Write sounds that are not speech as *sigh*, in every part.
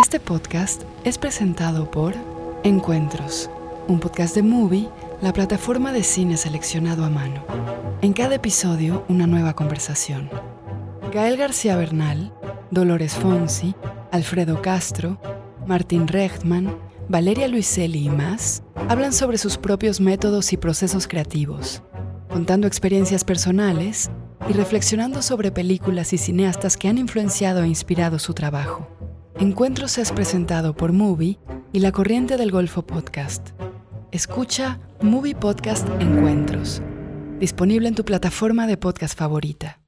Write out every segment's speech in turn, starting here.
Este podcast es presentado por Encuentros, un podcast de Movie, la plataforma de cine seleccionado a mano. En cada episodio, una nueva conversación. Gael García Bernal, Dolores Fonsi, Alfredo Castro, Martín Rechtman, Valeria Luiselli y más hablan sobre sus propios métodos y procesos creativos, contando experiencias personales y reflexionando sobre películas y cineastas que han influenciado e inspirado su trabajo. Encuentros es presentado por Movie y la Corriente del Golfo Podcast. Escucha Movie Podcast Encuentros, disponible en tu plataforma de podcast favorita.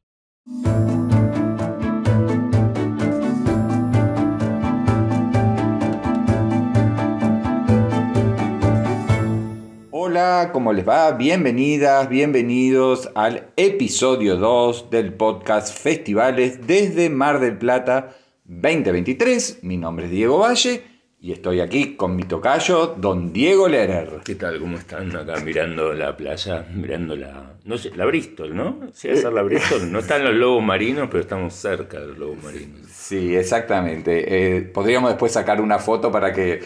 Hola, ¿cómo les va? Bienvenidas, bienvenidos al episodio 2 del podcast Festivales desde Mar del Plata 2023. Mi nombre es Diego Valle y estoy aquí con mi tocayo, don Diego Lerer. ¿Qué tal? ¿Cómo están acá mirando la playa? Mirando la. No sé, la Bristol, ¿no? Sí, hacer la Bristol. No están los lobos marinos, pero estamos cerca de los lobos marinos. Sí, exactamente. Eh, podríamos después sacar una foto para que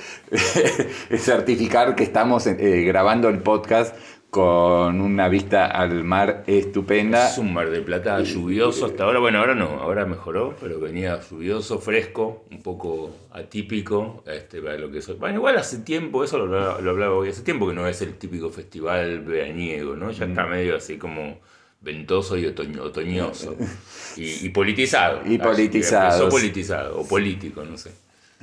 *laughs* certificar que estamos eh, grabando el podcast con una vista al mar estupenda. Es un mar de plata lluvioso hasta ahora. Bueno, ahora no, ahora mejoró, pero venía lluvioso, fresco, un poco atípico este, para lo que es. Bueno, igual hace tiempo, eso lo, lo hablaba hoy, hace tiempo que no es el típico festival veraniego, ¿no? Ya está medio así como ventoso y otoñoso. *laughs* Y, politizado. Y politizado. politizado, o político, no sé.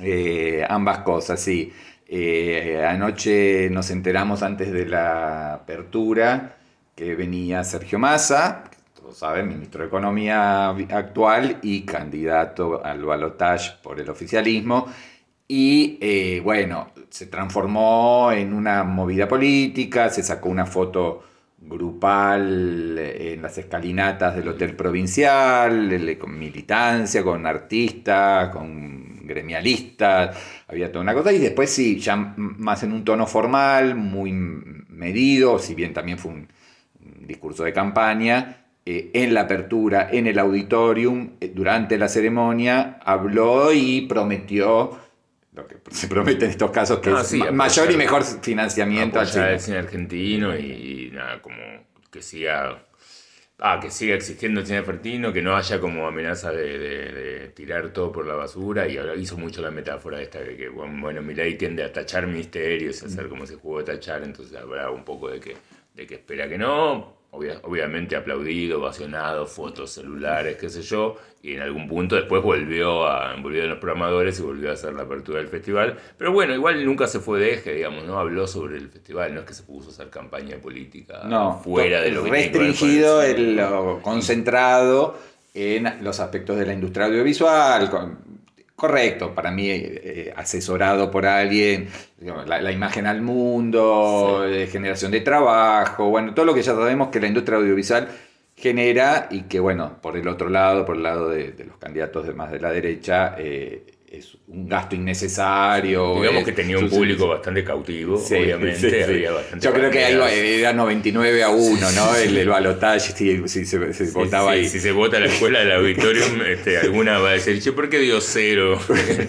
Eh, ambas cosas, sí. Eh, anoche nos enteramos antes de la apertura que venía Sergio Massa, todos saben, ministro de Economía actual y candidato al balotaje por el oficialismo. Y eh, bueno, se transformó en una movida política, se sacó una foto grupal en las escalinatas del Hotel Provincial, con militancia, con artistas, con gremialistas, había toda una cosa, y después sí, ya más en un tono formal, muy medido, si bien también fue un, discurso de campaña, eh, en la apertura, en el auditorium, eh, durante la ceremonia, habló y prometió lo que *laughs* se promete en estos casos, que es mayor y mejor financiamiento al cine. cine argentino y, nada, como que siga, ah, que siga existiendo el cine argentino, que no haya como amenaza de, tirar todo por la basura. Y ahora hizo mucho la metáfora esta de que, bueno, Milei tiende a tachar misterios, a hacer como se jugó a tachar, entonces habrá un poco de que, de que espera que no, obviamente aplaudido, ovacionado, fotos celulares, qué sé yo, y en algún punto después volvió a volvió a los programadores y volvió a hacer la apertura del festival. Pero bueno, igual nunca se fue de eje, digamos, no habló sobre el festival, no es que se puso a hacer campaña política no, fuera de lo que restringido, el, lo concentrado en los aspectos de la industria audiovisual, Correcto, para mí eh, asesorado por alguien, la, imagen al mundo, generación de trabajo, bueno, todo lo que ya sabemos que la industria audiovisual genera y que, bueno, por el otro lado, por el lado de, los candidatos de más de la derecha, eh, es un gasto innecesario. Digamos que tenía un público bastante cautivo, obviamente. Yo creo que ahí era 99 a 1, ¿no? El, el balotaje, si, se, votaba ahí. Si se vota la escuela del auditorium, *laughs* este, alguna va a decir, che, ¿por qué dio cero?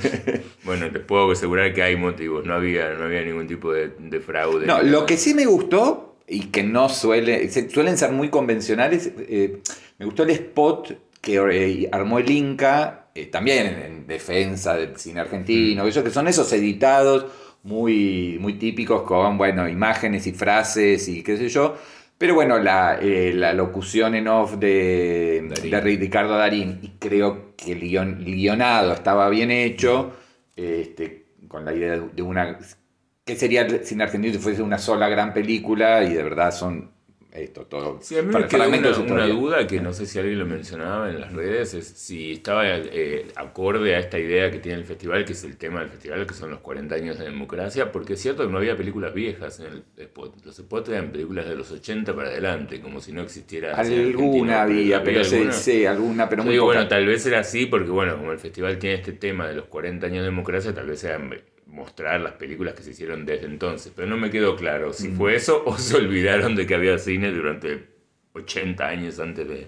*laughs* bueno, te puedo asegurar que hay motivos, no había, no había ningún tipo de, fraude. No, lo que sí me gustó, y que no suele, suelen ser muy convencionales, eh, me gustó el spot que eh, armó el Inca eh, también en, defensa del cine argentino, ellos mm. que son esos editados muy, muy típicos con, bueno, imágenes y frases y qué sé yo. Pero bueno, la, eh, locución en off de, de, Ricardo Darín, y creo que el guionado estaba bien hecho, este, con la idea de una... ¿Qué sería el cine argentino si fuese una sola gran película? Y de verdad son esto, todo. Sí, a mí me quedó una, duda que no sé si alguien lo mencionaba en las redes, es si estaba eh, acorde a esta idea que tiene el festival, que es el tema del festival, que son los 40 años de democracia, porque es cierto que no había películas viejas en el spot. Los spots eran películas de los 80 para adelante, como si no existiera... Alguna había, pero sí, alguna, pero muy digo, bueno, tal vez era así, porque bueno, como el festival tiene este tema de los 40 años de democracia, tal vez eran mostrar las películas que se hicieron desde entonces, pero no me quedó claro si fue mm. eso o *laughs* se olvidaron de que había cine durante 80 años antes de,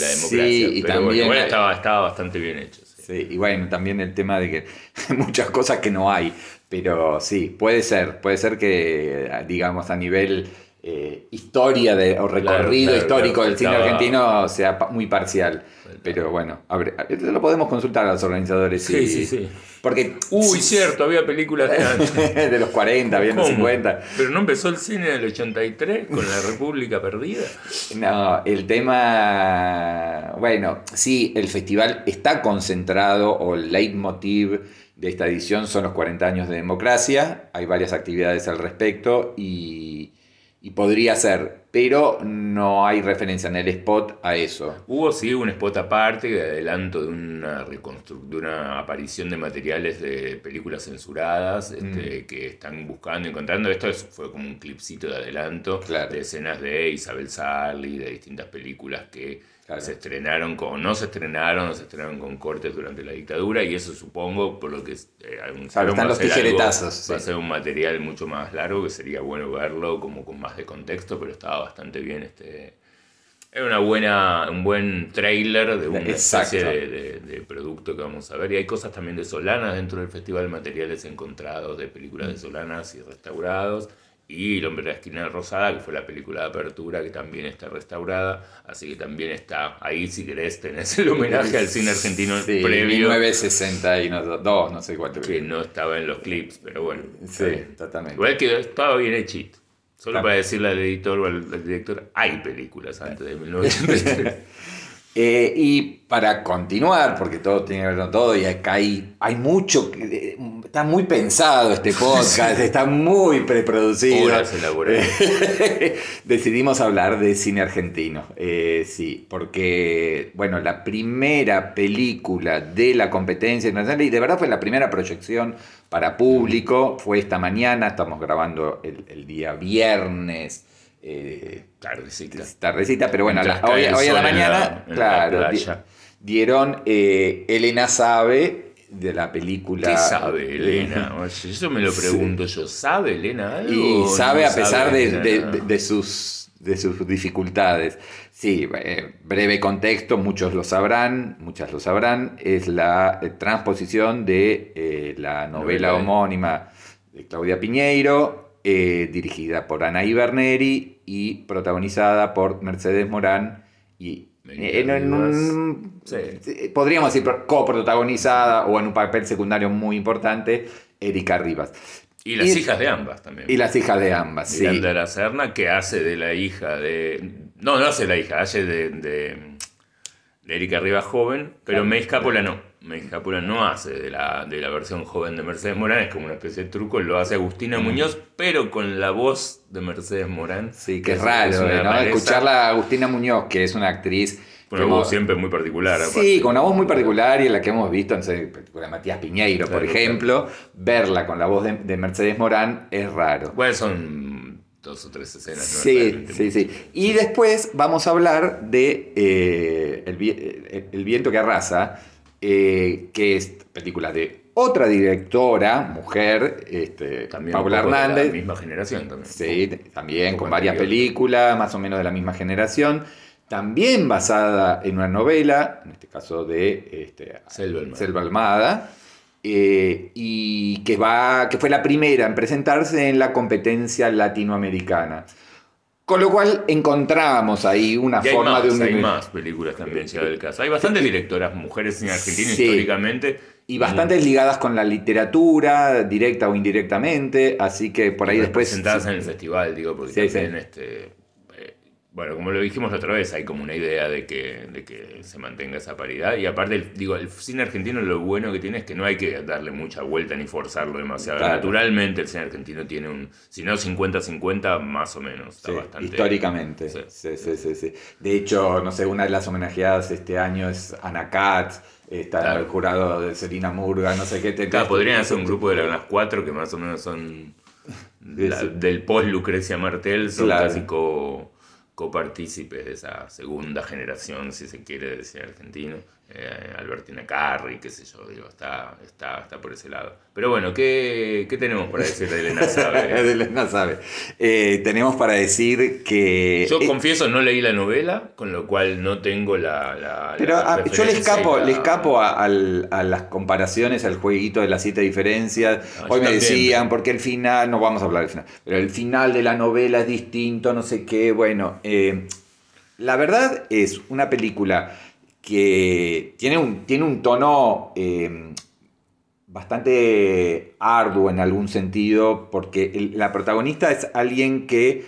la democracia. Sí, y también estaba, estaba bastante bien hecho. Sí, y bueno, también el tema de que hay *laughs* muchas cosas que no hay, pero sí, puede ser, puede ser que, digamos, a nivel eh, historia de, o recorrido claro, histórico claro, del cine argentino sea muy parcial. Pero bueno, abre- lo podemos consultar a los organizadores. Sí, y- sí, sí. Porque, Uy, cierto, había películas de antes. *laughs* de los 40, bien de los ¿Cómo? 50. Pero no empezó el cine en el 83 con la República Perdida. No, el tema, bueno, sí, el festival está concentrado o el leitmotiv de esta edición son los 40 años de democracia, hay varias actividades al respecto y, y podría ser, pero no hay referencia en el spot a eso. Hubo sí un spot aparte de adelanto de una de una aparición de materiales de películas censuradas este, que están buscando, encontrando. Esto es- fue como un clipcito de adelanto Claro. de escenas de Isabel Sarli, de distintas películas que Claro. se estrenaron con, no se estrenaron, se estrenaron con cortes durante la dictadura, y eso supongo, por lo que eh, anunciaron, están va a los tijeretazos, Va a ser un material mucho más largo, que sería bueno verlo como con más de contexto, pero estaba bastante bien este era una buena, un buen trailer de una Exacto. especie de, de- de producto que vamos a ver. Y hay cosas también de Solanas dentro del festival, materiales encontrados de películas de Solanas y restaurados. Y El hombre de la esquina rosada, que fue la película de apertura, que también está restaurada. Así que también está ahí, si querés, tenés el homenaje al cine argentino Sí, previo, 1962, no sé cuánto. que no estaba en los clips, pero bueno. Sí, totalmente. Igual que estaba bien hechito. Solo para decirle al editor o al, al director, hay películas antes de *laughs* 1983. *laughs* Eh, y para continuar, porque todo tiene que ver con todo, y acá hay, hay mucho, que- eh, está muy pensado este *laughs* podcast, está muy preproducido. Horas. *laughs* Decidimos hablar de cine argentino, eh, sí, porque, bueno, la primera película de la competencia internacional, y de verdad fue la primera proyección para público, fue esta mañana, estamos grabando el, el día viernes. Eh, Tardecita. tardecita, pero bueno, la- hoy, hoy a la mañana, la claro, dieron eh, Elena Sabe de la película. ¿Qué sabe Elena? *laughs* Eso me lo pregunto yo. ¿Sabe Elena algo? Y sabe no a pesar de, Elena de- nada? de- de sus, de sus dificultades. Sí, eh, breve contexto, muchos lo sabrán, muchas lo sabrán, es la eh, transposición de la novela homónima de Claudia Piñeiro, eh, dirigida por Ana Iberneri y protagonizada por Mercedes Morán y Benita en, en un- Sí. eh, podríamos decir pro- coprotagonizada o en un papel secundario muy importante, Erika Rivas. Y las y- hijas de ambas también. Y las hijas de ambas, sí. Miranda la Serna, que hace de la hija de. No, no hace la hija, hace de, de, de Erika Rivas joven, pero May Escápola no. Escápola no hace de la, de la versión joven de Mercedes Morán, es como una especie de truco, lo hace Agustina Muñoz, pero con la voz de Mercedes Morán. Sí, que es raro, ¿no? Escucharla a Agustina Muñoz, que es una actriz. Con una voz hemos- siempre muy particular. Sí, aparte. con una voz muy particular y en la que hemos visto en la película de Matías Piñeiro, por Claro, ejemplo, verla con la voz de, de Mercedes Morán es raro. Bueno, son dos o tres escenas. ¿no? Sí, Realmente sí, sí. Y después vamos a hablar de eh, el- el viento que arrasa, eh, que es película de otra directora, mujer, este, También Paula poco de Hernández. la misma generación también. Sí, también con varias películas, más o menos de la misma generación. También basada en una novela, en este caso de este, Selva Almada. Selva Almada, eh, y que, va, que fue la primera en presentarse en la competencia latinoamericana. Con lo cual encontramos ahí una Y forma más, de un... hay más películas también, llega el caso. Hay bastantes directoras mujeres en Argentina Sí. históricamente. Y bastantes ligadas con la literatura, directa o indirectamente, así que por ahí después... Presentadas en el festival, digo, porque Sí, también, sí. este, bueno, como lo dijimos la otra vez, hay como una idea de que, de que se mantenga esa paridad. Y aparte, el- digo, el cine argentino lo bueno que tiene es que no hay que darle mucha vuelta ni forzarlo demasiado. Claro. Naturalmente el cine argentino tiene un, si no 50-50, más o menos. Está Sí, bastante, históricamente. Sí. Sí, sí, sí, sí. De hecho, no sé, una de las homenajeadas este año es Ana Katz, está Claro. el jurado de Selina Murga, no sé qué. Te, Claro, podrían hacer un grupo de las cuatro que más o menos son *laughs* la- del post Lucrecia Martel, son Claro. Copartícipes de esa segunda generación, si se quiere, de cine argentino. Eh, Albertina Carri, qué sé yo, digo, está, está, está por ese lado. Pero bueno, ¿qué, qué tenemos para decir de Elena Sabe? *laughs* de Elena Sabe. Eh, tenemos para decir que... Yo eh, confieso, no leí la novela, con lo cual no tengo la... la- Pero la ah, yo le escapo, la- le escapo a, las comparaciones, al jueguito de las siete diferencias. Hoy me decían, porque el final, no vamos a hablar del final, pero el final de la novela es distinto, no sé qué. Bueno, eh, la verdad es una película que tiene un, tiene un tono eh, bastante arduo en algún sentido, porque el- la protagonista es alguien que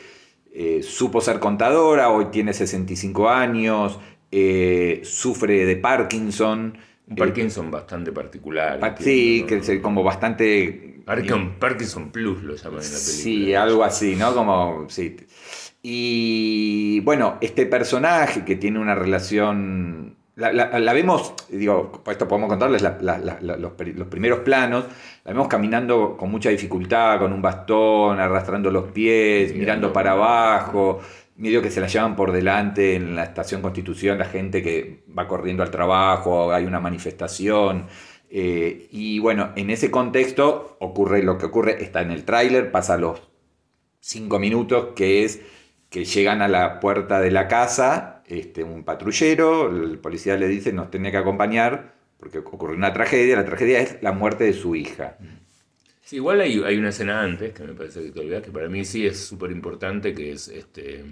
eh, supo ser contadora, hoy tiene 65 años, eh, sufre de Parkinson. Un Parkinson bastante particular. Pa- sí, que es como bastante... Parkinson, Parkinson Plus lo llaman en la película. Sí, algo así, ¿no? Como, sí. Y bueno, este personaje que tiene una relación... La, la- la vemos, digo, esto podemos contarles la- los, pri- los primeros planos, la vemos caminando con mucha dificultad, con un bastón, arrastrando los pies, Mirando. mirando para abajo, medio que se la llevan por delante en la estación Constitución, la gente que va corriendo al trabajo, hay una manifestación. eh, y bueno, en ese contexto ocurre lo que ocurre, está en el tráiler, pasa los cinco minutos, que es que llegan a la puerta de la casa, este, un patrullero, el policía le dice, nos tiene que acompañar, porque ocurrió una tragedia, la tragedia es la muerte de su hija. Sí, igual hay, hay una escena antes, que me parece que te olvidas, que para mí sí es súper importante, que es, este,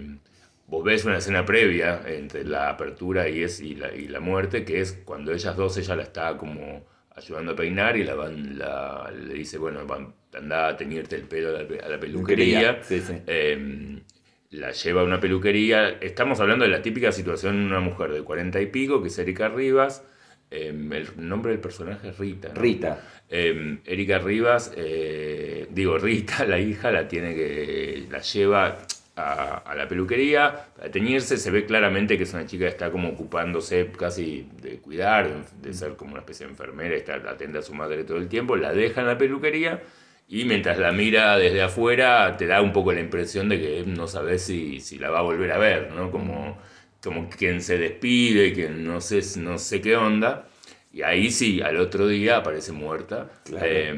vos ves una escena previa entre la apertura y, es, y, la, y la muerte, que es cuando ellas dos, ella la está como ayudando a peinar y la van, la, le dice, bueno, van, anda a teñirte el pelo a la, pe- a la peluquería. Sí, sí. Eh, la lleva a una peluquería. Estamos hablando de la típica situación de una mujer de cuarenta y pico, que es Erika Rivas. Eh, el nombre del personaje es Rita. ¿no? Rita. Eh, Erika Rivas, eh, digo, Rita, la hija, la tiene que. la lleva a, a la peluquería a teñirse. Se ve claramente que es una chica que está como ocupándose casi de cuidar, de, de ser como una especie de enfermera, está atenta a su madre todo el tiempo. La deja en la peluquería y mientras la mira desde afuera, te da un poco la impresión de que no sabes si, si la va a volver a ver, ¿no? Como, como quien se despide, que no sé, no sé qué onda. Y ahí sí, al otro día aparece muerta. Claro. Eh,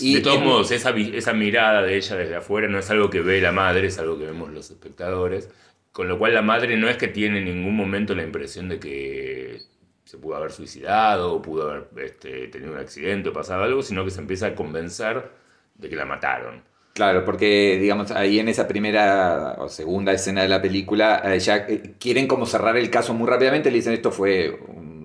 Y de todos en- modos, esa, esa mirada de ella desde afuera no es algo que ve la madre, es algo que vemos los espectadores. Con lo cual la madre no es que tiene en ningún momento la impresión de que se pudo haber suicidado, o pudo haber este, tenido un accidente o pasado algo, sino que se empieza a convencer de que la mataron. Claro, porque digamos ahí en esa primera o segunda escena de la película eh, ya eh, quieren como cerrar el caso muy rápidamente, le dicen esto fue un,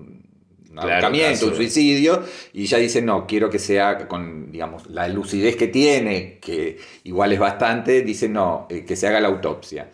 Claro, ahorcamiento, un suicidio, y ella dice no, quiero que sea con digamos la lucidez que tiene, que igual es bastante, dice no, eh, que se haga la autopsia.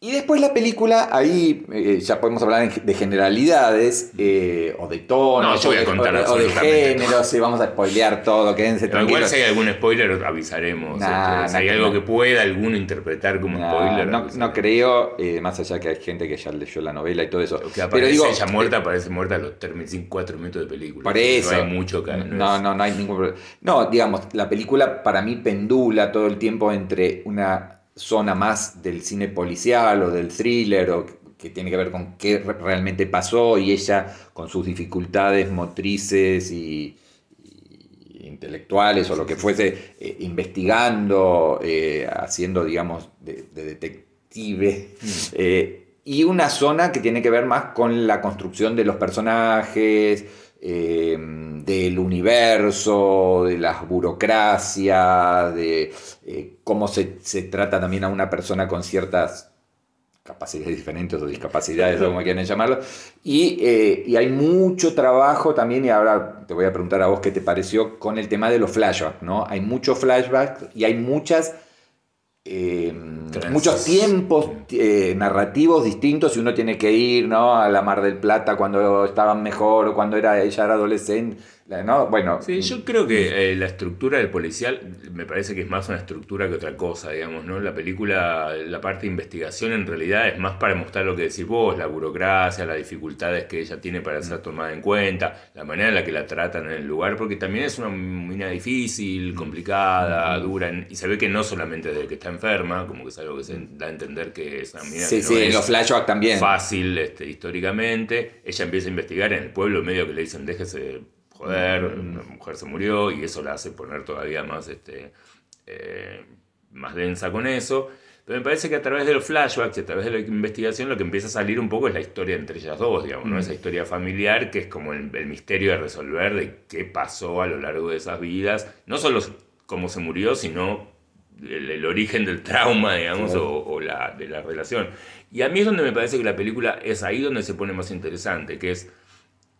Y después la película, ahí eh, ya podemos hablar de generalidades, eh, o de tonos, No, yo voy a o de- contar o de, géneros, vamos a spoilear todo, quédense Pero igual tranquilos. si hay algún spoiler avisaremos. Nah, este, si hay algo que pueda alguno interpretar como spoiler. no, no creo, eh, más allá que hay gente que ya leyó la novela y todo eso. Que Pero digo, ella muerta, aparece muerta a los términos 4 minutos de película. por eso. No hay mucho que. No, es- no, no hay ningún problema. No, digamos, la película para mí pendula todo el tiempo entre una zona más del cine policial o del thriller o que tiene que ver con qué re- realmente pasó y ella con sus dificultades motrices y, y intelectuales o lo que fuese, eh, investigando, eh, haciendo, digamos, de, de detective. eh, y una zona que tiene que ver más con la construcción de los personajes, eh, del universo, de las burocracias, de eh, cómo se, se trata también a una persona con ciertas capacidades diferentes o discapacidades, o como quieran llamarlo. Y, eh, y hay mucho trabajo también, y ahora te voy a preguntar a vos qué te pareció con el tema de los flashbacks, ¿no? Hay muchos flashbacks y hay muchas... eh, muchos tiempos eh, narrativos distintos y uno tiene que ir ¿no? a la Mar del Plata cuando estaban mejor o cuando era, ella era adolescente ¿no? Bueno, Sí, yo creo que eh, la estructura del policial me parece que es más una estructura que otra cosa, digamos, ¿no? La película, la parte de investigación en realidad es más para mostrar lo que decís vos, la burocracia, las dificultades que ella tiene para ser tomada en cuenta, la manera en la que la tratan en el lugar, porque también es una mina difícil, complicada, dura, y se ve que no solamente desde que está enferma, como que es algo que se da a entender que es una mina sí, que no sí, es los flashbacks también. fácil este, históricamente. Ella empieza a investigar en el pueblo medio que le dicen déjese joder, una mujer se murió y eso la hace poner todavía más, este, eh, más densa con eso. Pero me parece que a través de los flashbacks y a través de la investigación lo que empieza a salir un poco es la historia entre ellas dos, digamos, ¿no? Esa historia familiar que es como el, el misterio de resolver de qué pasó a lo largo de esas vidas. No solo cómo se murió, sino el, el origen del trauma, digamos, o, o la, de la relación. Y a mí es donde me parece que la película es ahí donde se pone más interesante, que es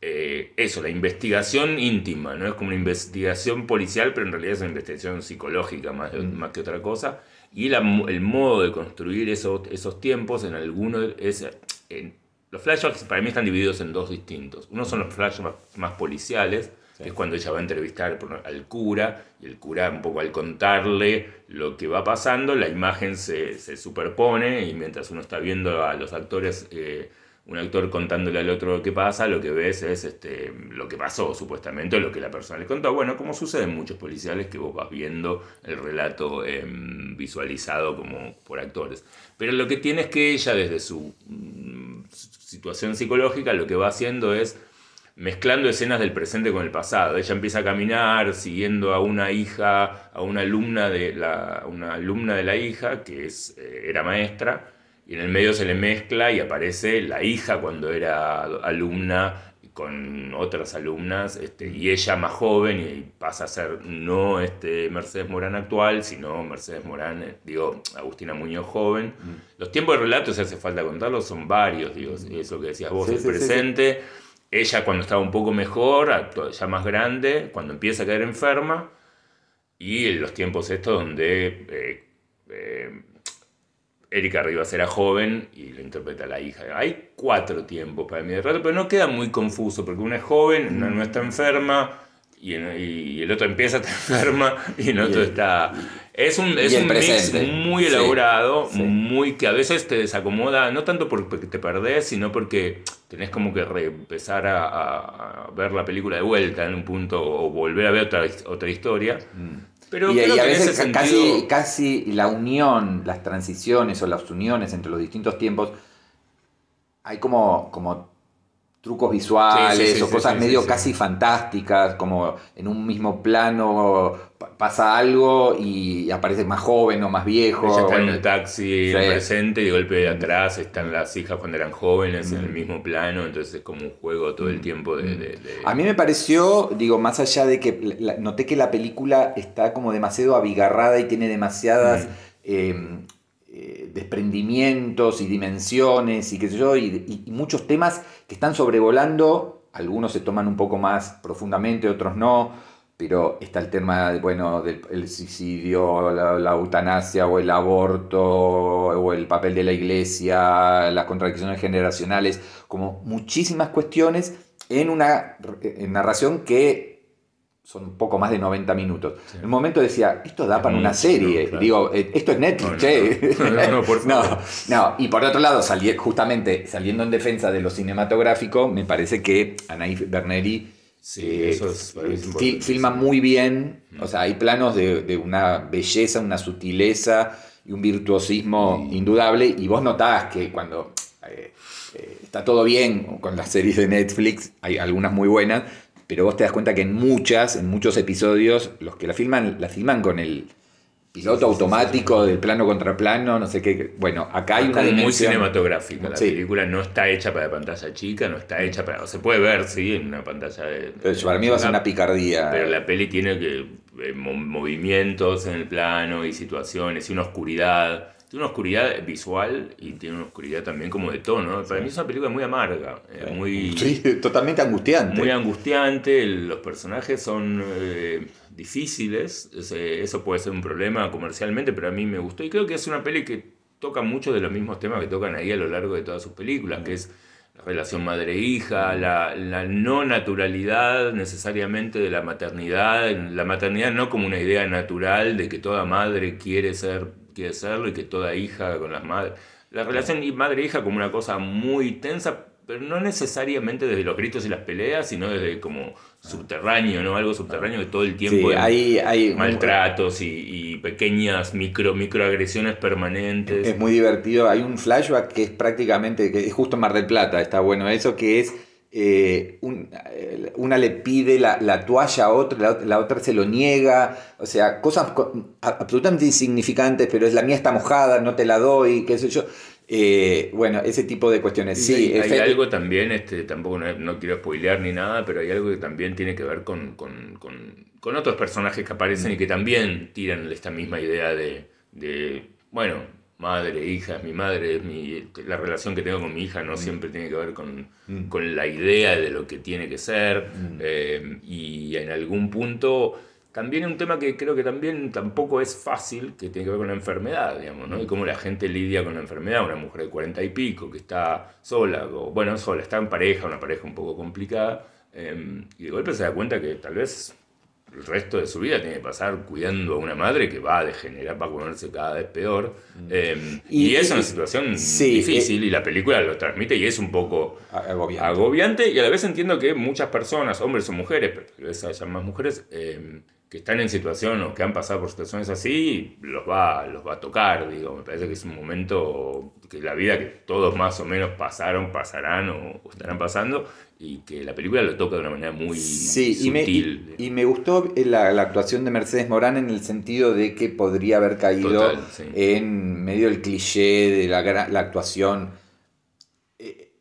eh, eso, la investigación íntima, ¿no? Es como una investigación policial, pero en realidad es una investigación psicológica más, más que otra cosa. Y la el modo de construir esos, esos tiempos en algunos es... en- los flashbacks para mí están divididos en dos distintos. Uno son los flashbacks más policiales, que es cuando ella va a entrevistar al cura, y el cura un poco al contarle lo que va pasando, la imagen se, se superpone y mientras uno está viendo a los actores, eh, un actor contándole al otro lo que pasa, lo que ves es este, lo que pasó supuestamente, lo que la persona le contó. Bueno, como sucede en muchos policiales que vos vas viendo el relato em, visualizado como por actores. Pero lo que tiene es que ella desde su mm, situación psicológica lo que va haciendo es mezclando escenas del presente con el pasado. Ella empieza a caminar siguiendo a una hija, a una alumna de la, una alumna de la hija que es, eh, era maestra, y en el medio se le mezcla y aparece la hija cuando era alumna con otras alumnas, este, y ella más joven y pasa a ser no este Mercedes Morán actual, sino Mercedes Morán, eh, digo, Agustina Muñoz joven. Los tiempos de relato, si hace falta contarlos, son varios, digo, es lo que decías vos, Sí, el sí, sí, sí. presente, ella cuando estaba un poco mejor, ya más grande, cuando empieza a caer enferma, y los tiempos estos donde eh, eh, Erika Rivas era joven y lo interpreta la hija. Hay cuatro tiempos para mí de rato, pero no queda muy confuso, porque una es joven, una no está enferma, y, el otro empieza a estar *laughs* enferma, y el otro el- está... Es un, es un mix muy elaborado, sí. muy que a veces te desacomoda, no tanto por- porque te perdés, sino porque tenés como que empezar a, ver la película de vuelta en un punto o volver a ver otra, otra historia. Pero y, creo y a que veces sentido... casi, casi la unión, las transiciones o las uniones entre los distintos tiempos, hay como, como trucos visuales Sí, sí, sí, o cosas medio casi fantásticas, como en un mismo plano pasa algo y aparece más joven o más viejo. Ella está en el taxi Sí. presente y de golpe de atrás están las hijas cuando eran jóvenes en el mismo plano, entonces es como un juego todo el tiempo de... de- de- A mí me pareció, digo, más allá de que la- noté que la película está como demasiado abigarrada y tiene demasiadas eh, eh, desprendimientos y dimensiones y qué sé yo, y muchos temas que están sobrevolando, algunos se toman un poco más profundamente, otros no, pero está el tema, de, bueno, del el suicidio, la, la eutanasia o el aborto o el papel de la iglesia, las contradicciones generacionales, como muchísimas cuestiones en una eh, narración que son un poco más de 90 minutos. En un momento decía, esto da para una serie. claro. Digo, eh, esto es Netflix, No, no, che. no. Por *laughs* favor. no. Y por otro lado, sali- justamente saliendo en defensa de lo cinematográfico, me parece que Anaïs Berneri Sí, eh, eso es, para mí es fil- importante, filma muy bien. O sea, hay planos de, de una belleza, una sutileza y un virtuosismo indudable. Y vos notás que cuando eh, eh, está todo bien con las series de Netflix, hay algunas muy buenas, pero vos te das cuenta que en muchas, en muchos episodios, los que la filman, la filman con el piloto automático del plano contra plano, no sé qué. Bueno, acá hay una como muy dimensión. cinematográfica. La Sí. película no está hecha para pantalla chica, no está hecha para... Se puede ver, sí, en una pantalla de... Pero para mí va a ser una picardía. Pero la peli tiene que eh, mo- movimientos en el plano y situaciones y una oscuridad. Tiene una oscuridad visual y tiene una oscuridad también como de tono. Para mí es una película muy amarga, eh, muy, Sí, totalmente angustiante. muy angustiante. Los personajes son eh, difíciles. ese- eso puede ser un problema comercialmente, pero a mí me gustó. Y creo que es una peli que toca muchos de los mismos temas que tocan ahí a lo largo de todas sus películas, que es la relación madre-hija, la, la, no naturalidad necesariamente de la maternidad, la maternidad no como una idea natural de que toda madre quiere ser, quiere serlo y que toda hija con las madres. La relación madre-hija como una cosa muy tensa, pero no necesariamente desde los gritos y las peleas, sino desde como subterráneo, ¿no? Algo subterráneo que todo el tiempo hay, hay, maltratos y, pequeñas micro, microagresiones permanentes. Es muy divertido. Hay un flashback que es prácticamente, que es justo en Mar del Plata, está bueno eso, que es eh, eh, una le pide la, toalla a otra, la, otra se lo niega, o sea, cosas absolutamente insignificantes, pero es la mía está mojada, no te la doy, qué sé yo. Eh, bueno, ese tipo de cuestiones. Sí, hay, algo también, este, tampoco no, quiero spoilear ni nada, pero hay algo que también tiene que ver con, otros personajes que aparecen y que también tiran esta misma idea de, bueno, madre, hija, mi madre, mi, la relación que tengo con mi hija no mm. siempre tiene que ver mm. con, la idea de lo que tiene que ser. Mm. Eh, y en algún punto también un tema que creo que también tampoco es fácil, que tiene que ver con la enfermedad, digamos, ¿no? Y cómo la gente lidia con la enfermedad, una mujer de cuarenta y pico que está sola, o bueno, sola, está en pareja, una pareja un poco complicada, em, y de golpe se da cuenta que tal vez el resto de su vida tiene que pasar cuidando a una madre que va a degenerar, va a ponerse cada vez peor. Mm. Em, y, es una situación difícil y la película lo transmite y es un poco agobiante. y a la vez entiendo que muchas personas, hombres o mujeres, pero tal vez haya más mujeres, em, que están en situación o que han pasado por situaciones así, los va, los va a tocar, digo, me parece que es un momento que la vida que todos más o menos pasaron, pasarán o, estarán pasando, y que la película lo toca de una manera muy sí, sutil. Y me, y, me gustó la, la, actuación de Mercedes Morán en el sentido de que podría haber caído en medio del cliché de la, la actuación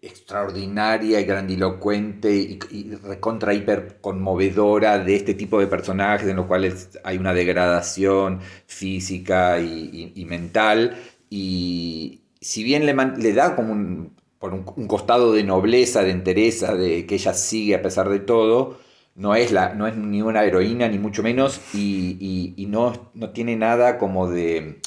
extraordinaria y grandilocuente y, recontra hiper conmovedora de este tipo de personajes en los cuales hay una degradación física y, mental y si bien le, le da como un, por un, costado de nobleza, de entereza, de que ella sigue a pesar de todo, no es, la, no es ni una heroína ni mucho menos y, no, no, tiene nada como de...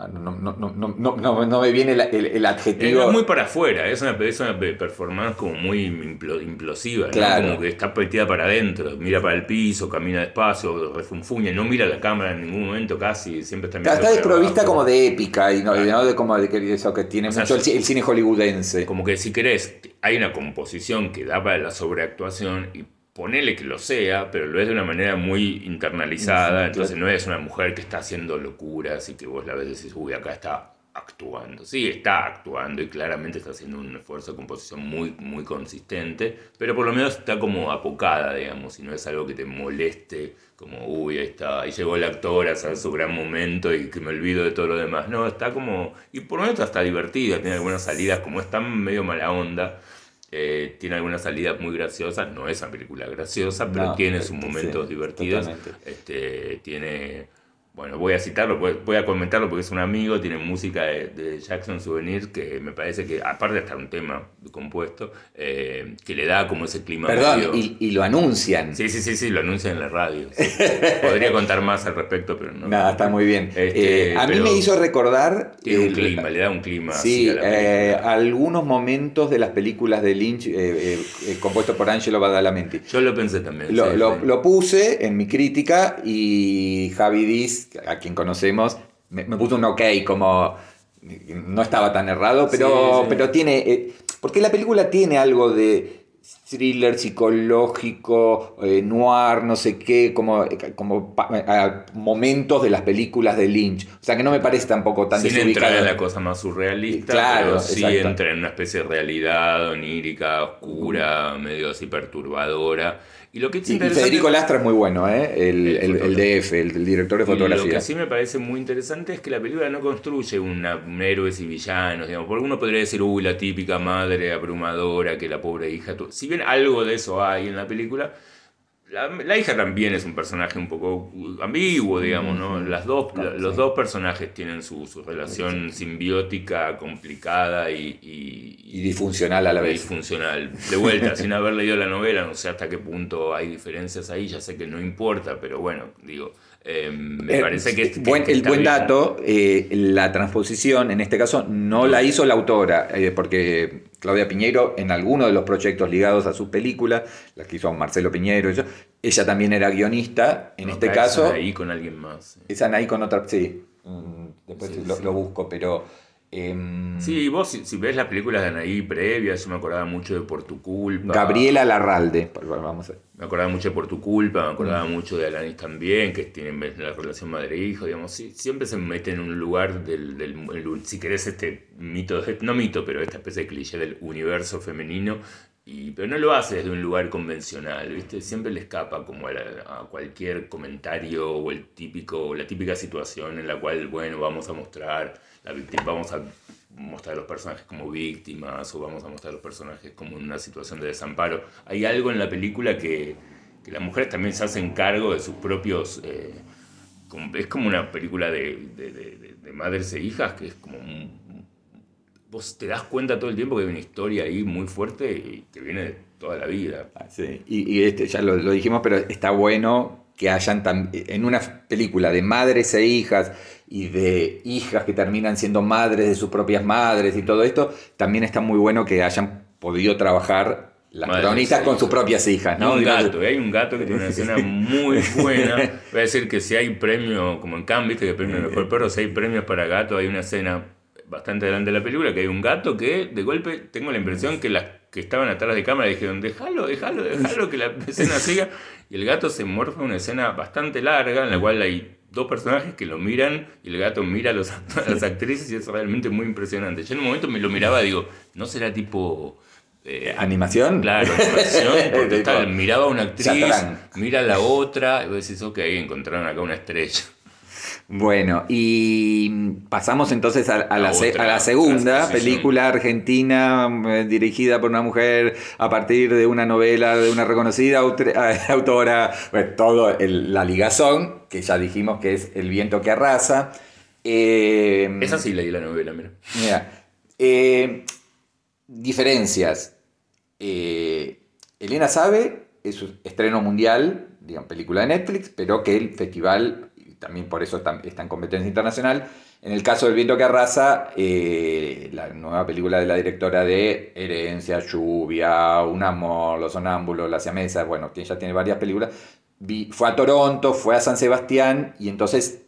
Eh, no, no, no, no, no me viene el, adjetivo. Es muy para afuera, es una, performance como muy implosiva, como que está metida para adentro, mira para el piso, camina despacio, refunfuña, no mira la cámara en ningún momento casi, siempre está mirando. Está desprovista como de épica y no, de como de que eso que tiene mucho el, cine hollywoodense. Como que si querés, hay una composición que da para la sobreactuación y ponele que lo sea, pero lo es de una manera muy internalizada, entonces no es una mujer que está haciendo locuras y que vos la ves y decís, uy, acá está actuando. Sí, está actuando y claramente está haciendo un esfuerzo de composición muy, muy consistente, pero por lo menos está como apocada, digamos, y no es algo que te moleste, como, uy, ahí está, ahí llegó el actor a hacer su gran momento y que me olvido de todo lo demás. No, está como, y por lo menos está divertida, tiene algunas salidas, como es tan medio mala onda, eh, tiene algunas salidas muy graciosas, no es una película graciosa, pero tiene sus momentos divertidos. Este, tiene bueno, voy a citarlo, voy a comentarlo porque es un amigo, tiene música de, Jackson Souvenir que me parece que, aparte de estar un tema compuesto, eh, que le da como ese clima. Perdón, y, lo anuncian. Sí, sí, sí, sí, lo anuncian en la radio. Podría contar más al respecto, pero no. *laughs* Nada, está muy bien. Este, eh, a mí me hizo recordar. Tiene un clima, le da un clima. Sí, eh, algunos momentos de las películas de Lynch compuesto por Angelo Badalamenti. Yo lo pensé también. Lo, lo puse en mi crítica y Javi Diz a quien conocemos, me, puso un ok, como no estaba tan errado, pero, pero tiene. Eh, porque la película tiene algo de thriller psicológico, eh, noir, no sé qué, como, como momentos de las películas de Lynch. O sea que no me parece tampoco tan Sin entrar en la cosa más surrealista, claro, pero sí entra en una especie de realidad onírica, oscura, medio así perturbadora. Y, lo que Federico Lastra es muy bueno, ¿eh? el, el, DF, el, director de fotografía. lo que sí me parece muy interesante es que la película no construye una, héroes y villanos, digamos, porque uno podría decir, uy, la típica madre abrumadora, que la pobre hija... Si bien algo de eso hay en la película, la, la hija también es un personaje un poco ambiguo, digamos, ¿no? Las dos, los dos personajes tienen su, su relación simbiótica, complicada y, y, Y disfuncional a la vez. disfuncional. De vuelta, sin haber leído la novela, no sé hasta qué punto hay diferencias ahí, ya sé que no importa, pero bueno, digo, eh, me Eh, parece que, que- buen- que el buen dato, eh, la transposición en este caso no la hizo la autora, eh, porque Claudia Piñeiro en alguno de los proyectos ligados a sus películas, las que hizo Marcelo Piñeiro, y ella también era guionista, en No, este caso, están ahí con alguien más. sí. esa ahí con otra, sí, mm, después Sí, lo, sí. lo busco, pero... em, Sí, vos si, si ves las películas de Anaí previas, yo me acordaba mucho de Por tu culpa. Gabriela Larralde, vamos a ver. Me acordaba mucho de Por tu culpa, me acordaba mucho de Alanis también, que tienen la relación madre-hijo, digamos, sí, siempre se mete en un lugar del, del- el- si querés, este mito, no mito, pero esta especie de cliché del universo femenino, y, pero no lo hace desde un lugar convencional, ¿viste? Siempre le escapa como a, la- a cualquier comentario o el típico, o la típica situación en la cual, bueno, vamos a mostrar, vamos a mostrar a los personajes como víctimas o vamos a mostrar a los personajes como en una situación de desamparo. Hay algo en la película que, que las mujeres también se hacen cargo de sus propios... eh, es como una película de, de- de- madres e hijas que es como... vos te das cuenta todo el tiempo que hay una historia ahí muy fuerte y que viene de toda la vida. Ah, sí. Y, y este, ya lo, lo dijimos, pero está bueno que hayan en una película de madres e hijas y de hijas que terminan siendo madres de sus propias madres y todo esto, también está muy bueno que hayan podido trabajar las Madres protagonistas con sus propias hijas, ¿no? un gato, ¿eh? hay un gato que tiene una escena *laughs* muy buena. Voy a decir que si hay premio, como en Cannes, viste que premio mejor perro, si hay premios para gato, hay una escena bastante adelante de la película que hay un gato que de golpe tengo la impresión que las que estaban atrás de cámara dijeron, déjalo, déjalo, déjalo que la escena siga. Y el gato se morfa una escena bastante larga en la cual hay dos personajes que lo miran y el gato mira a, los, *laughs* a las actrices y es realmente muy impresionante. Yo en un momento me lo miraba y digo, ¿no será tipo... eh, ¿Animación? Claro, *laughs* animación, *laughs* porque tal, miraba a una actriz, Chatrán. mira a la otra, y vos decís, ok, encontraron acá una estrella. Bueno, y pasamos entonces a, a la, A se- otra a la segunda película argentina eh, dirigida por una mujer a partir de una novela de una reconocida *laughs* autora, todo el- la ligazón, que ya dijimos que es El viento que arrasa. Eh, Esa sí leí la novela, mira. Mira, eh, diferencias. Eh, Elena sabe, es un estreno mundial, digamos, película de Netflix, pero que el festival, también por eso está, en competencia internacional. En el caso del viento que arrasa, eh, la nueva película de la directora de Herencia, Lluvia, Un Amor, Los Sonámbulos, La Siamesa, bueno, ya tiene varias películas, fue a Toronto, fue a San Sebastián y entonces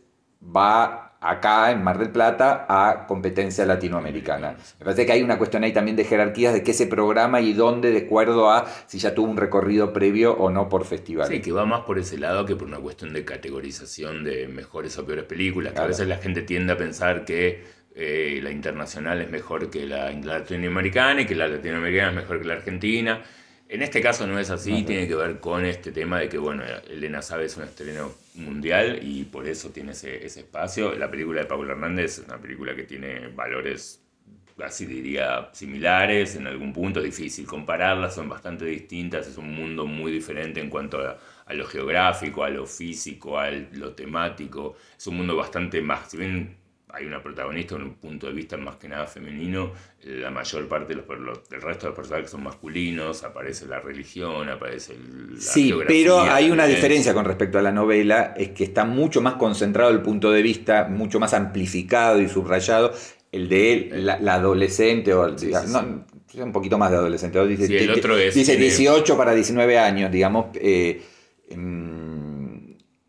va acá en Mar del Plata a competencia latinoamericana. Me parece que hay una cuestión ahí también de jerarquías de qué se programa y dónde, de acuerdo a si ya tuvo un recorrido previo o no por festival. Sí, que va más por ese lado que por una cuestión de categorización de mejores o peores películas. Que Claro. a veces la gente tiende a pensar que eh, la internacional es mejor que la latinoamericana y que la latinoamericana es mejor que la argentina. En este caso no es así, No. tiene que ver con este tema de que, bueno, Elena Sabe es un estreno mundial y por eso tiene ese, ese espacio. La película de Pablo Hernández es una película que tiene valores, así diría, similares, en algún punto difícil compararlas, son bastante distintas, es un mundo muy diferente en cuanto a, a lo geográfico, a lo físico, a lo temático, es un mundo bastante más, si bien hay una protagonista con un punto de vista más que nada femenino, la mayor parte de los, del resto de los personajes son masculinos, aparece la religión, aparece el- Sí, pero hay una diferencia con respecto a la novela, es que está mucho más concentrado el punto de vista, mucho más amplificado y subrayado, el de él, la, la adolescente, o el- Sí, digamos, sí, no, un poquito más de adolescente, dice, Sí, el te- otro es- dice tiene- 18 para 19 años, digamos, eh, em,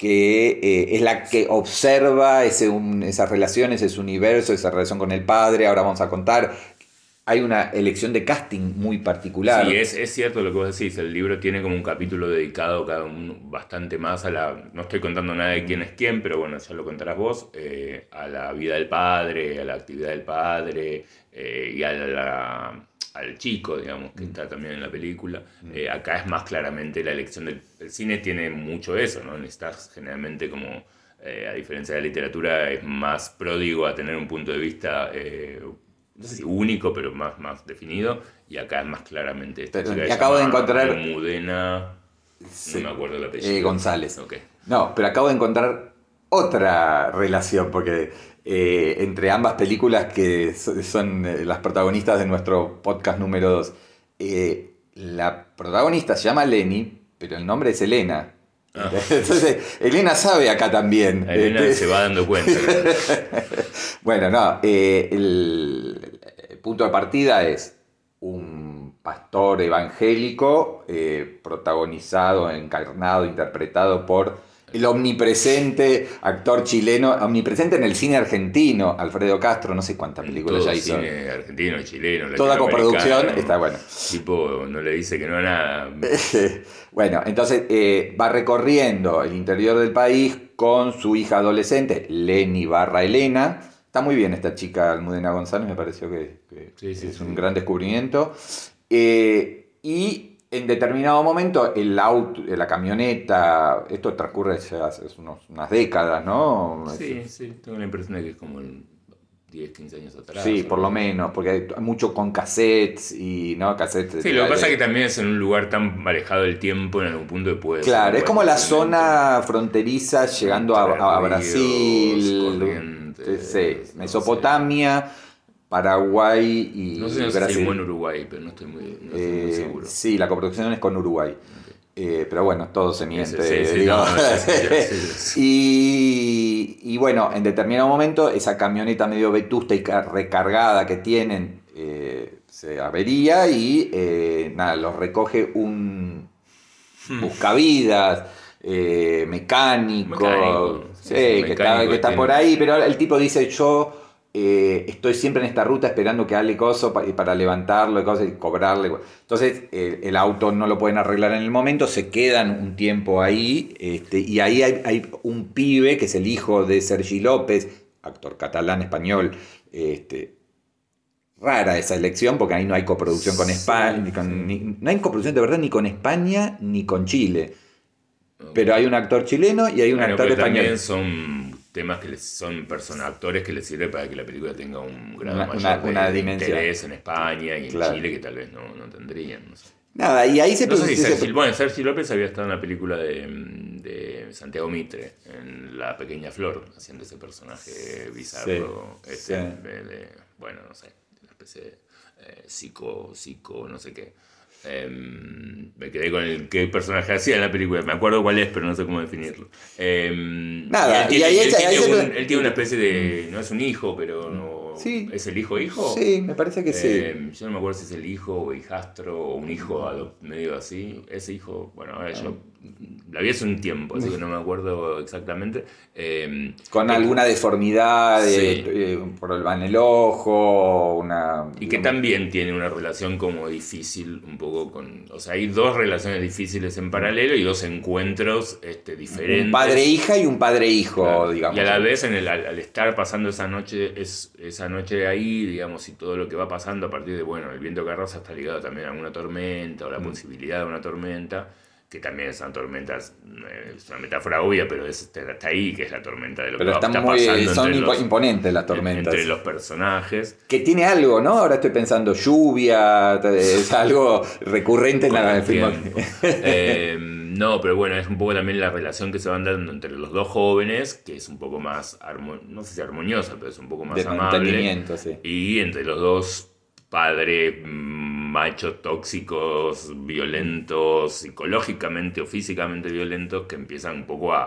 que eh, es la que observa ese, un- esas relaciones, ese universo, esa relación con el padre, ahora vamos a contar. Hay una elección de casting muy particular. Sí, es, es cierto lo que vos decís, el libro tiene como un capítulo dedicado cada uno bastante más a la, no estoy contando nada de quién es quién, pero bueno, ya lo contarás vos, eh, a la vida del padre, a la actividad del padre eh, y a la- al chico, digamos, que está también en la película. Eh, acá es más claramente la elección del el cine, tiene mucho eso, ¿no? Necesitas generalmente como... eh, a diferencia de la literatura, es más pródigo a tener un punto de vista eh, no sé si único, pero más, más definido. Y acá es más claramente esta Pero- chica y acabo de encontrar- Almudena. Sí. No me acuerdo el apellido. Eh, González. Ok. No, pero acabo de encontrar otra relación, porque eh, entre ambas películas que so- son eh, las protagonistas de nuestro podcast número 2, la protagonista se llama Lenny, pero el nombre es Elena. Ah. *laughs* Entonces, Elena sabe acá también. Elena Este, se va dando cuenta. *laughs* bueno, no, eh, el, el punto de partida es un pastor evangélico eh, protagonizado, encarnado, interpretado por el omnipresente actor chileno, omnipresente en el cine argentino, Alfredo Castro, no sé cuántas películas ya hizo. cine argentino, chileno, Toda coproducción está bueno. Tipo, no le dice que no a nada. *laughs* Bueno, entonces eh, va recorriendo el interior del país con su hija adolescente, Lenny barra Elena. Está muy bien esta chica Almudena González, me pareció que, que Sí, sí, es sí. un gran descubrimiento. Eh, y en determinado momento el auto, la camioneta, esto transcurre ya hace unos- unas décadas, ¿no? Sí, sí, tengo la impresión de que es como en 10, 15 años atrás. Sí, por lo menos, porque hay mucho con cassettes y, ¿no? Cassettes Sí, de- lo que pasa de- es que también es en un lugar tan alejado del tiempo en algún punto que puede ser Claro, es como la zona fronteriza llegando a, Brasil, sí, no sé. Paraguay y No sé si Brasil. en Uruguay, pero no estoy muy, no estoy muy Eh, seguro. sí, la coproducción es con Uruguay. Eh, pero bueno, todo se miente. Y, bueno, en determinado momento, esa camioneta medio vetusta y ca- recargada que tienen eh, se avería y eh, nada, los recoge un Hmm. buscavidas. mecánico, Mecánico, sí, que, está, que por ahí, pero el tipo dice yo eh, estoy siempre en esta ruta esperando que hable coso pa- para levantarlo y cosas y cobrarle. Entonces eh, el auto no lo pueden arreglar en el momento, se quedan un tiempo ahí este, y ahí hay, hay un pibe que es el hijo de Sergi López, actor catalán español. Este, rara esa elección porque ahí no hay coproducción con Sí, España, ni con- sí. ni- no hay coproducción de verdad ni con España ni con Chile. Pero hay un actor chileno y hay un Bueno, actor pero español. también son temas que les, son personas, actores que les sirve para que la película tenga un grado Una- mayor una- de, una de dimensión. interés en España y en Claro. Chile que tal vez no, no tendrían. No sé, Nada, y ahí se No sé si se- Sergi, bueno, Sergi López había estado en la película de, de Santiago Mitre, en La Pequeña Flor, haciendo ese personaje bizarro. Sí, este, sí. de- bueno, no sé, una especie de eh, psico, psico, no sé qué. Em, me quedé con el qué personaje hacía en la película. Me acuerdo cuál es, pero no sé cómo definirlo. Em, Nada, él y ahí tiene, él ahí tiene se- él tiene una especie de. No es un hijo, pero no. Sí. ¿Es el hijo hijo? Sí, me parece que sí. Eh, yo no me acuerdo si es el hijo o hijastro o un hijo medio así. Ese hijo, bueno, ahora yo la vi hace un tiempo, así que no me acuerdo exactamente. Eh, Con alguna deformidad, Sí. eh, eh, problema en el ojo, una... Y que también tiene una relación como difícil, un poco con. O sea, hay dos relaciones difíciles en paralelo y dos encuentros este, diferentes. Un padre-hija y un padre-hijo, Claro. digamos. Y a la vez, en el, al, al estar pasando esa noche, es, esa noche ahí, digamos, y todo lo que va pasando a partir de, bueno, el viento que arrasa está ligado también a una tormenta o Mm. la posibilidad de una tormenta, que también esa tormenta es, eh, es una metáfora obvia, pero es, está ahí, que es la tormenta de lo Pero que está muy, pasando son entre impo- los, imponentes las tormentas. entre los personajes. Que tiene algo, ¿no? Ahora estoy pensando lluvia, es *laughs* algo recurrente en la el film. tiempo. Eh, no, pero bueno, es un poco también la relación que se van dando entre los dos jóvenes, que es un poco más, armo- no sé si armoniosa, pero es un poco más De amable. sí. Y entre los dos padres mm, machos tóxicos, violentos, psicológicamente o físicamente violentos, que empiezan un poco a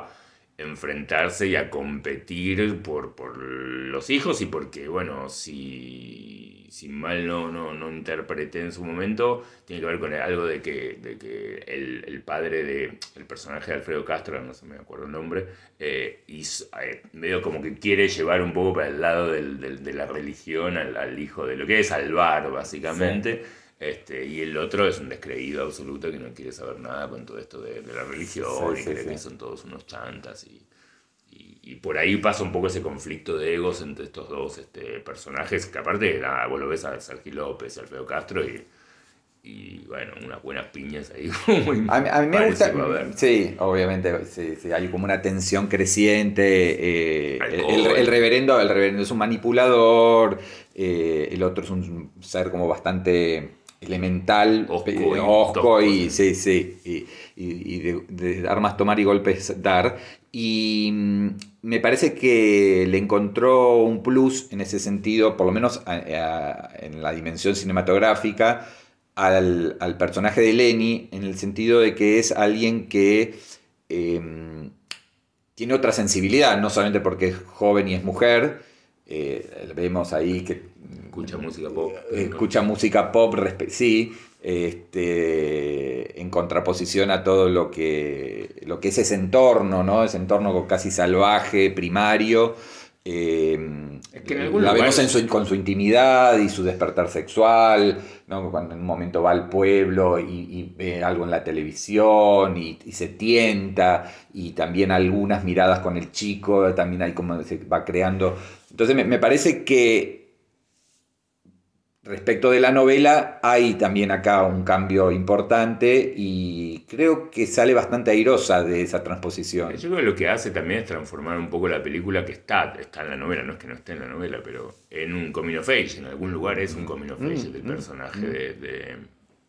enfrentarse y a competir por, por los hijos y porque, bueno, si, mal no, no, no interpreté en su momento, tiene que ver con algo de que, de que el, el padre de el personaje de Alfredo Castro, no se me acuerdo el nombre, eh, hizo- eh, medio como que quiere llevar un poco para el lado del- del- de la religión al, al hijo de lo que es salvar, básicamente. Este, y el otro es un descreído absoluto que no quiere saber nada con todo esto de, de la religión Sí, y sí, cree sí. que son todos unos chantas y, y, y por ahí pasa un poco ese conflicto de egos entre estos dos este, personajes, que aparte, nada, vos lo ves a Sergio López y Alfredo Castro y, y bueno, unas buenas piñas ahí. *laughs* A mí, a mí me gusta. Sí, obviamente, sí, sí, hay como una tensión creciente. eh, el reverendo, el reverendo es un manipulador. eh, el otro es un ser como bastante elemental, Osco eh, y osco tosco, y, sí. y, de, de armas tomar y golpes dar. Y mm, me parece que le encontró un plus en ese sentido, por lo menos a- a- en la dimensión cinematográfica, al, al personaje de Lenny, en el sentido de que es alguien que eh, tiene otra sensibilidad, no solamente porque es joven y es mujer, eh, vemos ahí que Escucha música pop. eh, escucha música pop, sí, este, en contraposición a todo lo que, lo que es ese entorno, ¿no? Ese entorno casi salvaje, primario. eh, Es que en algún la lugar- vemos en su- con su intimidad y su despertar sexual, ¿no? cuando en un momento va al pueblo y, y ve algo en la televisión y, y se tienta, y también algunas miradas con el chico, también hay como se va creando. Entonces me, me parece que Respecto de la novela, hay también acá un cambio importante y creo que sale bastante airosa de esa transposición. Yo creo que lo que hace también es transformar un poco la película que está, está en la novela, no es que no esté en la novela, pero en un coming of age, en algún lugar es un coming of age Mm, del mm, personaje de, de,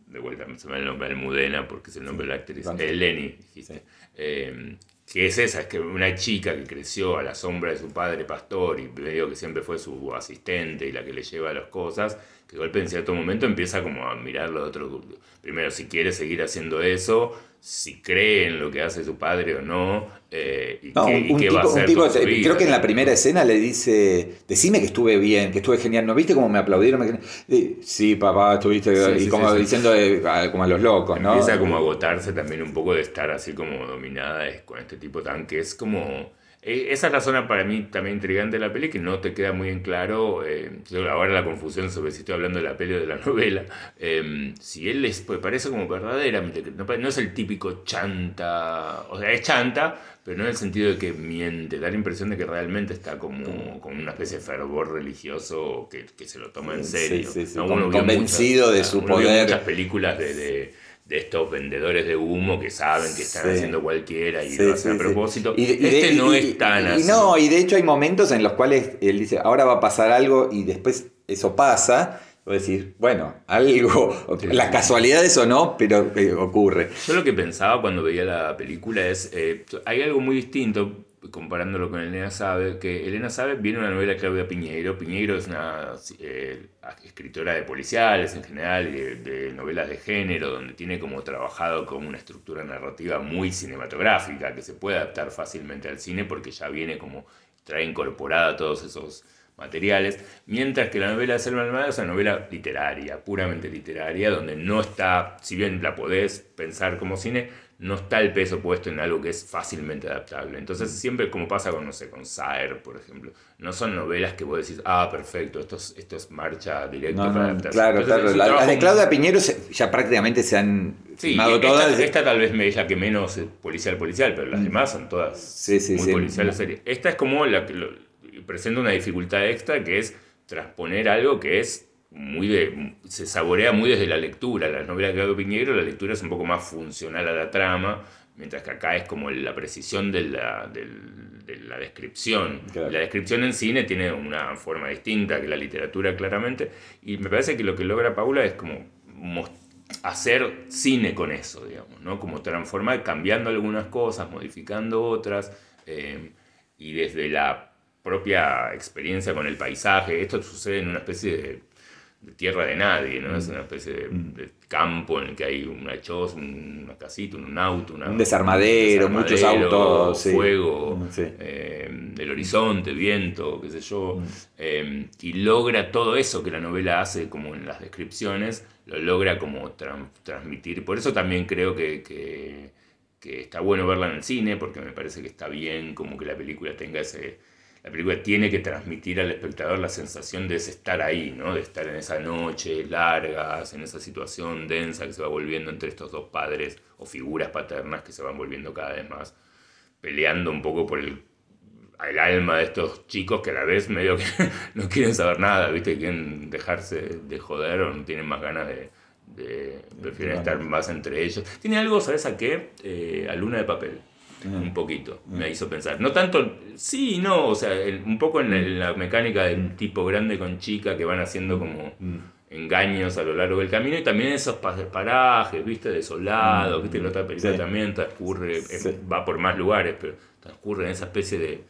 de vuelta, se me el nombre, Almudena, porque es el nombre de la actriz, eh, Lenny, dijiste. Sí. Eh, que es esa, es que una chica que creció a la sombra de su padre pastor y medio que siempre fue su asistente y la que le lleva las cosas, de golpe en cierto momento empieza como a mirarlo de otro... Primero, si quiere seguir haciendo eso, si cree en lo que hace su padre o no, eh, y, No, qué, y qué va a tipo, un hacer tipo- con su vida. creo que en la primera escena le dice, decime que estuve bien, que estuve genial, ¿no viste cómo me aplaudieron? Me- Sí, papá, estuviste, Sí, y sí, como sí, diciendo eh, como a los locos, ¿no? Empieza como a agotarse también un poco de estar así como dominada con este tipo tan que es como... eh, Esa es la zona para mí también intrigante de la peli, que no te queda muy en claro, eh, yo ahora la confusión sobre si estoy hablando de la peli o de la *laughs* novela, eh, si él es, pues parece como verdaderamente, que no, es el típico chanta, o sea, es chanta, pero no en el sentido de que miente, da la impresión de que realmente está como con una especie de fervor religioso que, que se lo toma en serio. sí, sí, ¿no? con- Uno vio convencido de su poder. muchas películas de, de, de estos vendedores de humo que saben que están Sí. haciendo cualquiera y Sí, lo hacen sí, a propósito. Y de- y de- este no y- es tan y- así. no, y de hecho hay momentos en los cuales él dice, ahora va a pasar algo y después eso pasa. Vos decís, bueno, algo, *laughs* las casualidades o no, pero eh, ocurre. Yo lo que pensaba cuando veía la película es, eh, hay algo muy distinto comparándolo con Elena Sabe, que Elena Sabe viene una novela de Claudia Piñeiro. Piñeiro es una eh, escritora de policiales en general, de, de novelas de género, donde tiene como trabajado con una estructura narrativa muy cinematográfica, que se puede adaptar fácilmente al cine porque ya viene como, trae incorporada todos esos materiales, mientras que la novela de Selma Almada es una novela literaria, puramente literaria, donde no está, si bien la podés pensar como cine, no está el peso puesto en algo que es fácilmente adaptable. Entonces siempre como pasa con, no sé, con Saer, por ejemplo, no son novelas que vos decís, ah, perfecto, esto es, esto es marcha directa No, para adaptarse. claro, Entonces, claro. Las de Claudia Piñero se- ya prácticamente se han Sí, filmado esta, todas. esta tal vez me es la que menos policial policial, pero las demás son todas Mm. Sí, sí, muy sí. policiales. series. Esta es como la que lo- presenta una dificultad extra que es transponer algo que es muy de se saborea muy desde la lectura. Las novelas de Claudio Piñeiro, la lectura es un poco más funcional a la trama, mientras que acá es como la precisión de la, de la descripción. Claro. La descripción en cine tiene una forma distinta que la literatura claramente, y me parece que lo que logra Paula es como hacer cine con eso, digamos, ¿no? Como transformar, cambiando algunas cosas, modificando otras, eh, y desde la propia experiencia con el paisaje, esto sucede en una especie de tierra de nadie, ¿no? Es una especie de, de campo en el que hay una choza, una casita, un auto, una- Un desarmadero, muchos autos, fuego, Sí. eh, el horizonte, viento, qué sé yo, Mm. eh, y logra todo eso que la novela hace como en las descripciones, lo logra como tran- transmitir. Por eso también creo que, que- que está bueno verla en el cine, porque me parece que está bien como que la película tenga ese... La película tiene que transmitir al espectador la sensación de estar ahí, ¿no? De estar en esa noche largas, en esa situación densa que se va volviendo entre estos dos padres o figuras paternas que se van volviendo cada vez más peleando un poco por el, el alma de estos chicos que a la vez medio que *laughs* no quieren saber nada, ¿viste? Quieren dejarse de joder o no tienen más ganas de... de- prefieren estar más entre ellos. Tiene algo, ¿sabes a qué? Eh, a Luna de Papel. Un poquito, me hizo pensar. No tanto, sí no, o sea, el- un poco en la, en la mecánica del tipo grande con chica que van haciendo como engaños a lo largo del camino y también esos parajes, viste, desolados, viste, en otra película Sí. también transcurre, Sí. va por más lugares, pero transcurre en esa especie de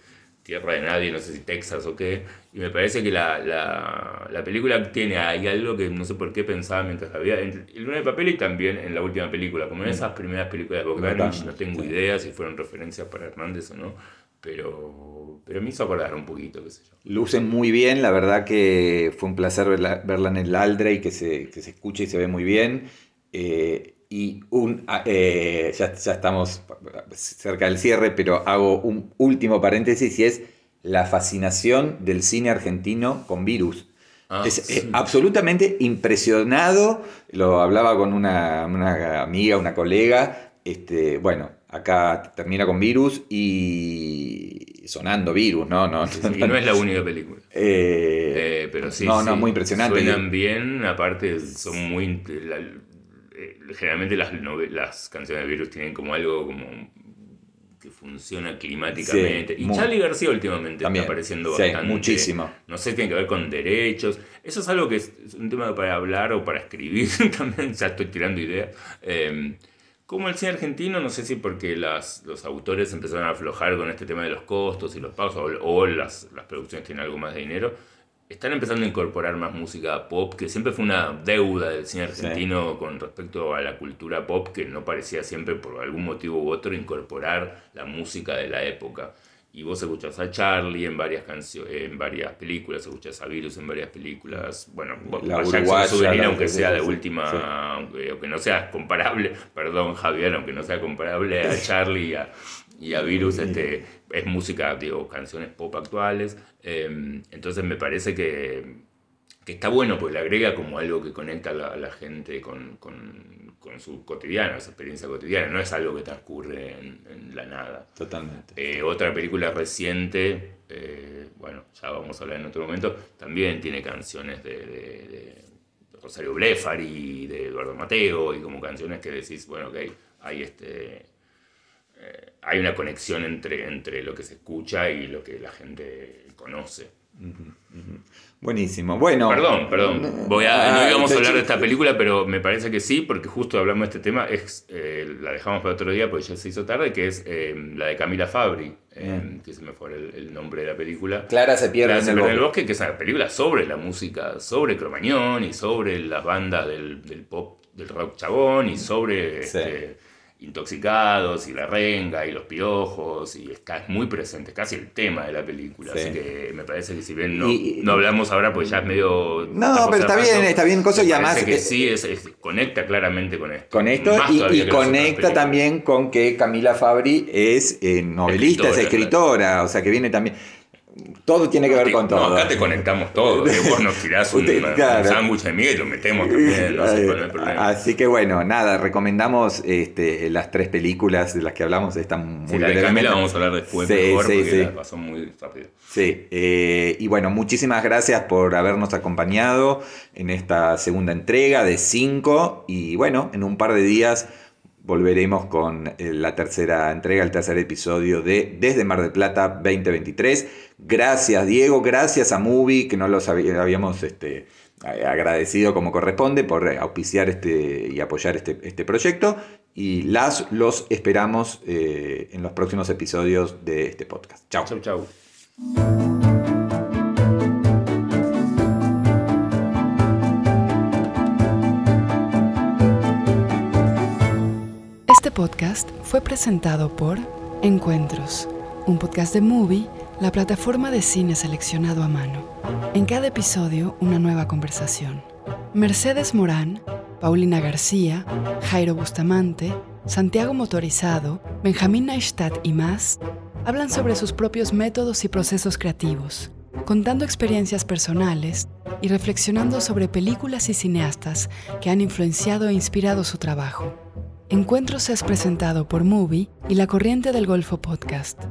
tierra de nadie, no sé si Texas o qué, y me parece que la, la, la película tiene ahí algo que no sé por qué pensaba mientras la veía, en el Luna de Papel y también en la última película, como en esas primeras películas de Bogdanovich, no tengo Sí. idea si fueron referencias para Hernández o no, pero, pero me hizo acordar un poquito, qué sé yo. Lucen muy bien, la verdad que fue un placer verla, verla en el Aldrey, que se, que se escucha y se ve muy bien. Eh, y un, ah, eh, ya, ya estamos cerca del cierre, pero hago un último paréntesis y es la fascinación del cine argentino con virus. Ah, es sí. eh, absolutamente impresionado, lo hablaba con una, una amiga, una colega, este, bueno, acá termina con virus y sonando virus, ¿no? no, Sí, no es la única película. Eh, pero sí, no, no, muy impresionante. Suenan bien, aparte son muy... la- eh, generalmente las, las canciones de Virus tienen como algo como que funciona climáticamente. Sí, y muy- Charlie García últimamente También, está apareciendo sí, bastante. muchísimo. No sé, tiene que ver con derechos. Eso es algo que es, es un tema para hablar o para escribir *laughs* también. Ya estoy tirando ideas. Eh, como el cine argentino, no sé si porque las, los autores empezaron a aflojar con este tema de los costos y los pagos, o, o las, las producciones tienen algo más de dinero, están empezando a incorporar más música pop, que siempre fue una deuda del cine argentino con respecto a la cultura pop, que no parecía siempre, por algún motivo u otro, incorporar la música de la época. Y vos escuchás a Charlie en varias canciones, en varias películas, escuchás a Virus en varias películas, bueno, La uruguaya, Souvenir, la- aunque sea de sí, última, sí. aunque, aunque no sea comparable, *laughs* perdón Javier, aunque no sea comparable a *laughs* Charlie y a, y a Virus, este, es música, digo, canciones pop actuales, eh, entonces me parece que, que está bueno, porque le agrega como algo que conecta a la, a la gente con, con, con su cotidiano, esa experiencia cotidiana, no es algo que transcurre en, en la nada. Totalmente. Eh, otra película reciente, eh, bueno, ya vamos a hablar en otro momento, también tiene canciones de, de- de Rosario Blefari, de Eduardo Mateo, y como canciones que decís, bueno, ok, hay este. Eh, hay una conexión entre, entre lo que se escucha y lo que la gente conoce. Buenísimo. Bueno. Perdón, perdón. Voy a, no íbamos a hablar de esta película, pero me parece que sí, porque justo hablamos de este tema. Es, eh, la dejamos para otro día porque ya se hizo tarde, que es eh, la de Camila Fabri, eh, que se me fue el, el nombre de la película. Clara se pierde Clara en se el pierde en el bosque, que es una película sobre la música, sobre Cromañón y sobre las bandas del, del pop, del rock chabón y sobre Sí. este, intoxicados y la renga y los piojos y está muy presente, casi el tema de la película. Sí. Así que me parece que si bien no, Y- no hablamos ahora porque ya es medio... No, pero está bien, está bien, cosa, me y además, que sí, es, es- conecta claramente con esto. Con esto Más y, conecta también con que Camila Fabri es eh, novelista, es Escritora, escritora, o sea que viene también. Todo tiene que ver con No, todo. acá te conectamos todo. *laughs* Vos nos tirás un, Usted, un claro. sándwich de miga y lo metemos también. No sé cuál es el problema. Así que bueno, nada, recomendamos este, las tres películas de las que hablamos, están muy Sí, la de. Camila vamos a hablar después Sí, mejor sí, porque la pasó muy rápido. Sí, eh, y bueno, muchísimas gracias por habernos acompañado en esta segunda entrega de 5 y bueno, en un par de días volveremos con eh, la tercera entrega, el tercer episodio de Desde Mar del Plata 2023. Gracias Diego, gracias a Movie, que no los habí- habíamos este, agradecido como corresponde por auspiciar este, y apoyar este, este proyecto. Y las los esperamos eh, en los próximos episodios de este podcast. Chao. Chau, chau. Este podcast fue presentado por Encuentros, un podcast de Movie, la plataforma de cine seleccionado a mano. En cada episodio, una nueva conversación. Mercedes Morán, Paulina García, Jairo Bustamante, Santiago Motorizado, Benjamín Neistat y más hablan sobre sus propios métodos y procesos creativos, contando experiencias personales y reflexionando sobre películas y cineastas que han influenciado e inspirado su trabajo. Encuentros es presentado por Movie y la Corriente del Golfo Podcast.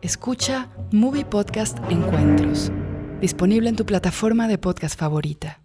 Escucha Movie Podcast Encuentros, disponible en tu plataforma de podcast favorita.